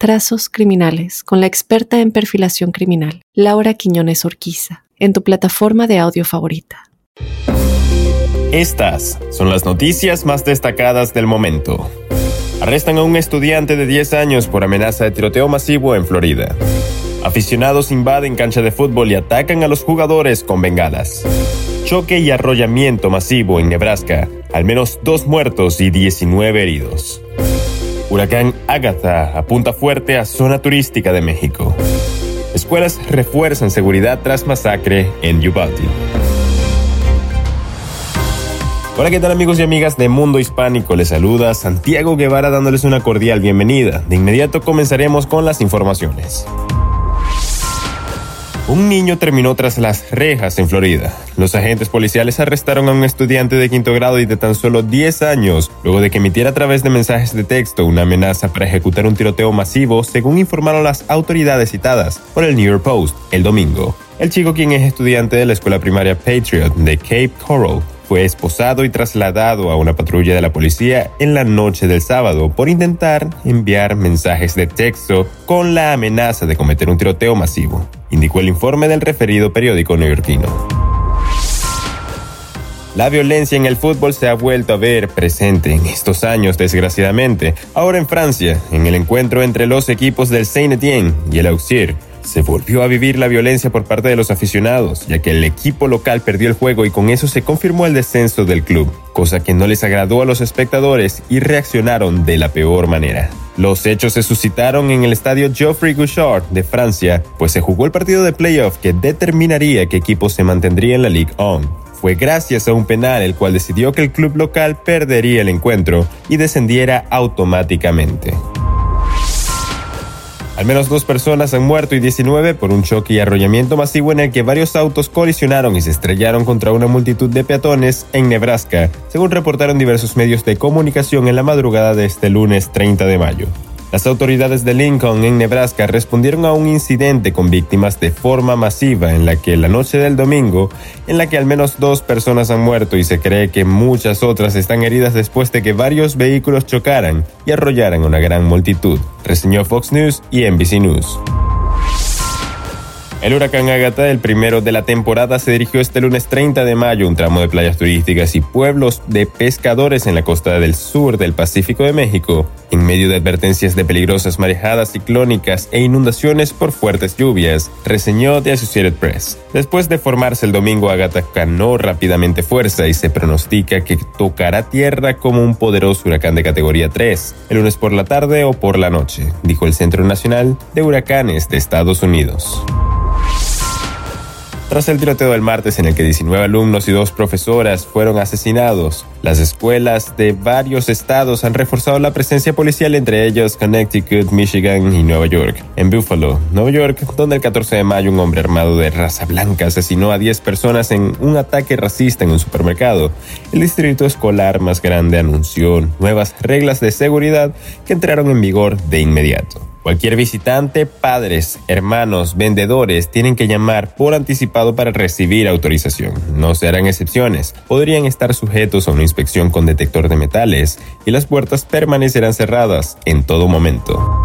Trazos Criminales con la experta en perfilación criminal, Laura Quiñones Orquiza en tu plataforma de audio favorita. Estas son las noticias más destacadas del momento. Arrestan a un estudiante de 10 años por amenaza de tiroteo masivo en Florida. Aficionados invaden cancha de fútbol y atacan a los jugadores con bengalas. Choque y arrollamiento masivo en Nebraska. Al menos dos muertos y 19 heridos. Huracán Agatha apunta fuerte a zona turística de México. Escuelas refuerzan seguridad tras masacre en Uvalde. Hola, ¿qué tal amigos y amigas de Mundo Hispánico? Les saluda Santiago Guevara dándoles una cordial bienvenida. De inmediato comenzaremos con las informaciones. Un niño terminó tras las rejas en Florida. Los agentes policiales arrestaron a un estudiante de quinto grado y de tan solo 10 años, luego de que emitiera a través de mensajes de texto una amenaza para ejecutar un tiroteo masivo, según informaron las autoridades citadas por el New York Post el domingo. El chico, quien es estudiante de la escuela primaria Patriot de Cape Coral, fue esposado y trasladado a una patrulla de la policía en la noche del sábado por intentar enviar mensajes de texto con la amenaza de cometer un tiroteo masivo, indicó el informe del referido periódico neoyorquino. La violencia en el fútbol se ha vuelto a ver presente en estos años, desgraciadamente. Ahora en Francia, en el encuentro entre los equipos del Saint-Étienne y el Auxerre, se volvió a vivir la violencia por parte de los aficionados, ya que el equipo local perdió el juego y con eso se confirmó el descenso del club, cosa que no les agradó a los espectadores y reaccionaron de la peor manera. Los hechos se suscitaron en el estadio Geoffrey Gouchard de Francia, pues se jugó el partido de playoff que determinaría qué equipo se mantendría en la Ligue 1 fue gracias a un penal el cual decidió que el club local perdería el encuentro y descendiera automáticamente. Al menos dos personas han muerto y 19 por un choque y arrollamiento masivo en el que varios autos colisionaron y se estrellaron contra una multitud de peatones en Nebraska, según reportaron diversos medios de comunicación en la madrugada de este lunes 30 de mayo. Las autoridades de Lincoln, en Nebraska, respondieron a un incidente con víctimas de forma masiva en la que la noche del domingo, en la que al menos dos personas han muerto y se cree que muchas otras están heridas después de que varios vehículos chocaran y arrollaran una gran multitud, reseñó Fox News y NBC News. El huracán Agatha, el primero de la temporada, se dirigió este lunes 30 de mayo un tramo de playas turísticas y pueblos de pescadores en la costa del sur del Pacífico de México, en medio de advertencias de peligrosas marejadas ciclónicas e inundaciones por fuertes lluvias, reseñó The Associated Press. Después de formarse el domingo, Agatha ganó rápidamente fuerza y se pronostica que tocará tierra como un poderoso huracán de categoría 3, el lunes por la tarde o por la noche, dijo el Centro Nacional de Huracanes de Estados Unidos. Tras el tiroteo del martes en el que 19 alumnos y dos profesoras fueron asesinados, las escuelas de varios estados han reforzado la presencia policial, entre ellos Connecticut, Michigan y Nueva York. En Buffalo, Nueva York, donde el 14 de mayo un hombre armado de raza blanca asesinó a 10 personas en un ataque racista en un supermercado, el distrito escolar más grande anunció nuevas reglas de seguridad que entraron en vigor de inmediato. Cualquier visitante, padres, hermanos, vendedores tienen que llamar por anticipado para recibir autorización. No se harán excepciones. Podrían estar sujetos a una inspección con detector de metales y las puertas permanecerán cerradas en todo momento.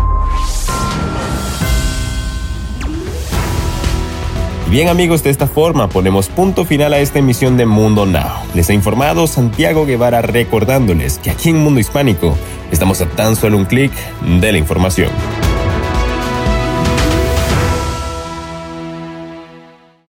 Bien amigos, de esta forma ponemos punto final a esta emisión de Mundo Now. Les ha informado Santiago Guevara recordándoles que aquí en Mundo Hispánico estamos a tan solo un clic de la información.